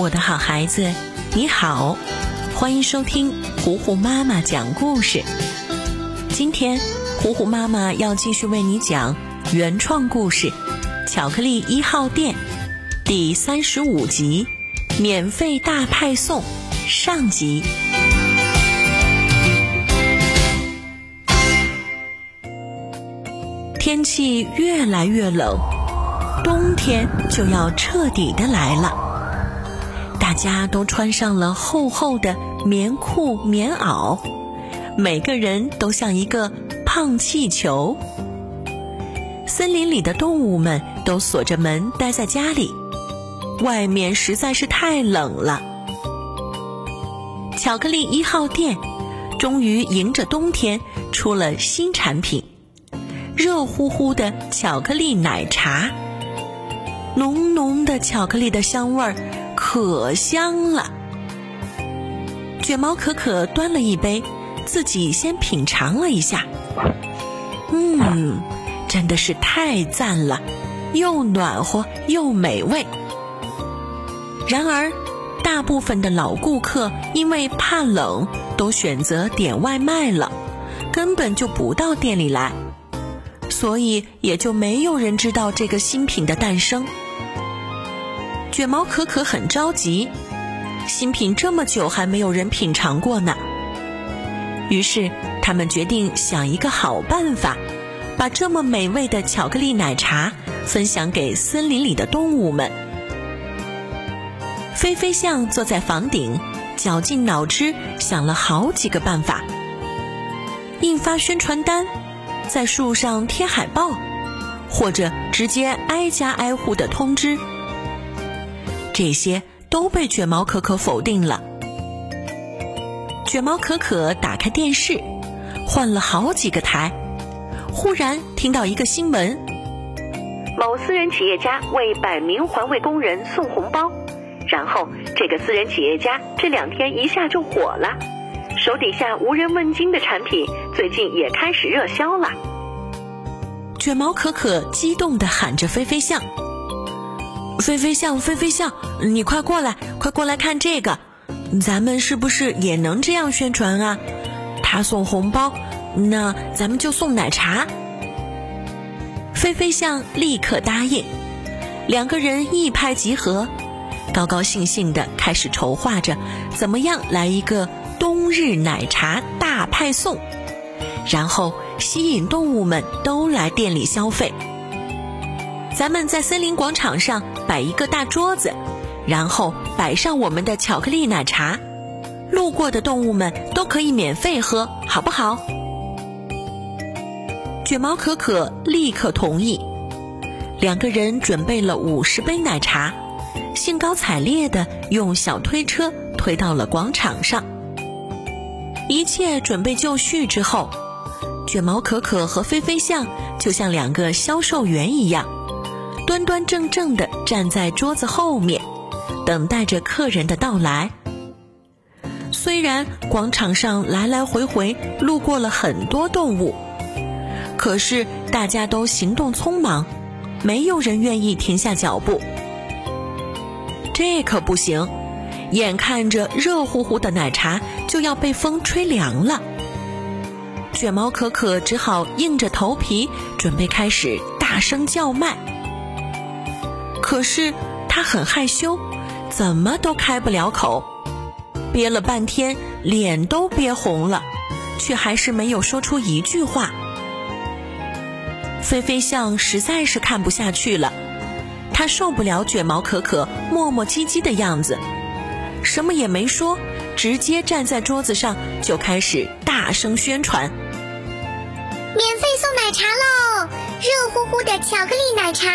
我的好孩子，你好，欢迎收听糊糊妈妈讲故事。今天，糊糊妈妈要继续为你讲原创故事《巧克力一号店》第三十五集《免费大派送》上集。天气越来越冷，冬天就要彻底的来了。大家都穿上了厚厚的棉裤、棉袄，每个人都像一个胖气球。森林里的动物们都锁着门待在家里，外面实在是太冷了。巧克力一号店终于迎着冬天出了新产品——热乎乎的巧克力奶茶，浓浓的巧克力的香味儿。可香了！卷毛可可端了一杯，自己先品尝了一下。嗯，真的是太赞了，又暖和又美味。然而，大部分的老顾客因为怕冷，都选择点外卖了，根本就不到店里来，所以也就没有人知道这个新品的诞生。卷毛可可很着急，新品这么久还没有人品尝过呢。于是他们决定想一个好办法，把这么美味的巧克力奶茶分享给森林里的动物们。飞飞象坐在房顶，绞尽脑汁想了好几个办法：印发宣传单，在树上贴海报，或者直接挨家挨户的通知。这些都被卷毛可可否定了。卷毛可可打开电视，换了好几个台，忽然听到一个新闻：某私人企业家为百名环卫工人送红包，然后这个私人企业家这两天一下就火了，手底下无人问津的产品最近也开始热销了。卷毛可可激动地喊着：“飞飞象！”飞飞象，飞飞象，你快过来，快过来看这个，咱们是不是也能这样宣传啊？他送红包，那咱们就送奶茶。飞飞象立刻答应，两个人一拍即合，高高兴兴的开始筹划着，怎么样来一个冬日奶茶大派送，然后吸引动物们都来店里消费。咱们在森林广场上摆一个大桌子，然后摆上我们的巧克力奶茶，路过的动物们都可以免费喝，好不好？卷毛可可立刻同意，两个人准备了五十杯奶茶，兴高采烈地用小推车推到了广场上。一切准备就绪之后，卷毛可可和飞飞象就像两个销售员一样。端端正正地站在桌子后面，等待着客人的到来。虽然广场上来来回回路过了很多动物，可是大家都行动匆忙，没有人愿意停下脚步。这可不行，眼看着热乎乎的奶茶就要被风吹凉了，卷毛可可只好硬着头皮准备开始大声叫卖。可是他很害羞，怎么都开不了口，憋了半天，脸都憋红了，却还是没有说出一句话。菲菲象实在是看不下去了，他受不了卷毛可可磨磨唧唧的样子，什么也没说，直接站在桌子上就开始大声宣传：“免费送奶茶喽，热乎乎的巧克力奶茶。”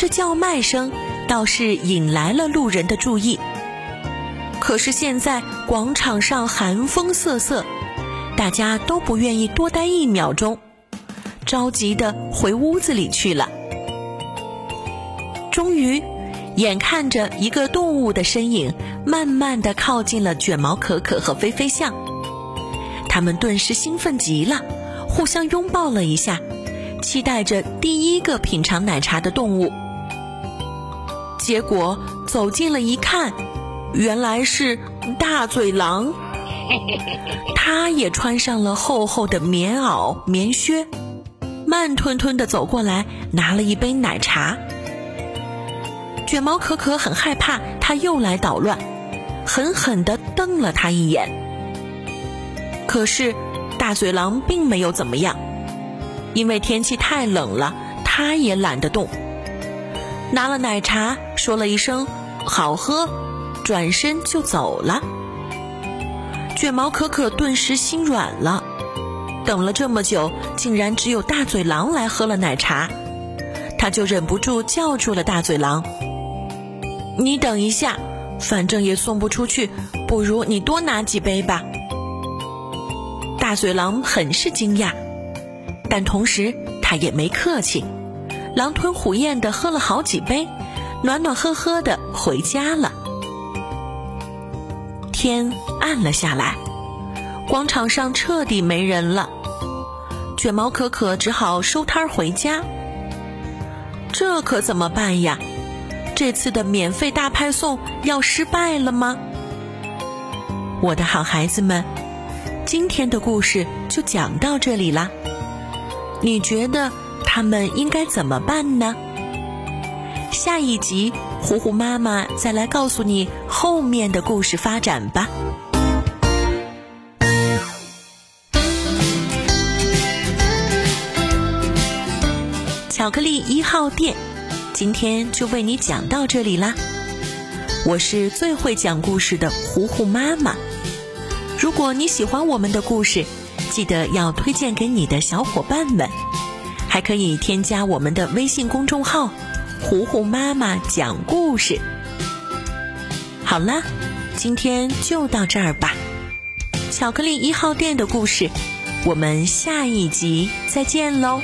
这叫卖声倒是引来了路人的注意，可是现在广场上寒风瑟瑟，大家都不愿意多待一秒钟，着急的回屋子里去了。终于，眼看着一个动物的身影慢慢的靠近了卷毛可可和菲菲象，他们顿时兴奋极了，互相拥抱了一下，期待着第一个品尝奶茶的动物。结果走近了一看，原来是大嘴狼。他也穿上了厚厚的棉袄、棉靴，慢吞吞地走过来，拿了一杯奶茶。卷毛可可很害怕他又来捣乱，狠狠地瞪了他一眼。可是大嘴狼并没有怎么样，因为天气太冷了，他也懒得动。拿了奶茶，说了一声“好喝”，转身就走了。卷毛可可顿时心软了，等了这么久，竟然只有大嘴狼来喝了奶茶，他就忍不住叫住了大嘴狼：“你等一下，反正也送不出去，不如你多拿几杯吧。”大嘴狼很是惊讶，但同时他也没客气。狼吞虎咽的喝了好几杯，暖暖呵呵的回家了。天暗了下来，广场上彻底没人了。卷毛可可只好收摊回家。这可怎么办呀？这次的免费大派送要失败了吗？我的好孩子们，今天的故事就讲到这里啦。你觉得？他们应该怎么办呢？下一集，虎虎妈妈再来告诉你后面的故事发展吧。巧克力一号店，今天就为你讲到这里啦。我是最会讲故事的虎虎妈妈。如果你喜欢我们的故事，记得要推荐给你的小伙伴们。可以添加我们的微信公众号“糊糊妈妈讲故事”。好了，今天就到这儿吧。巧克力一号店的故事，我们下一集再见喽。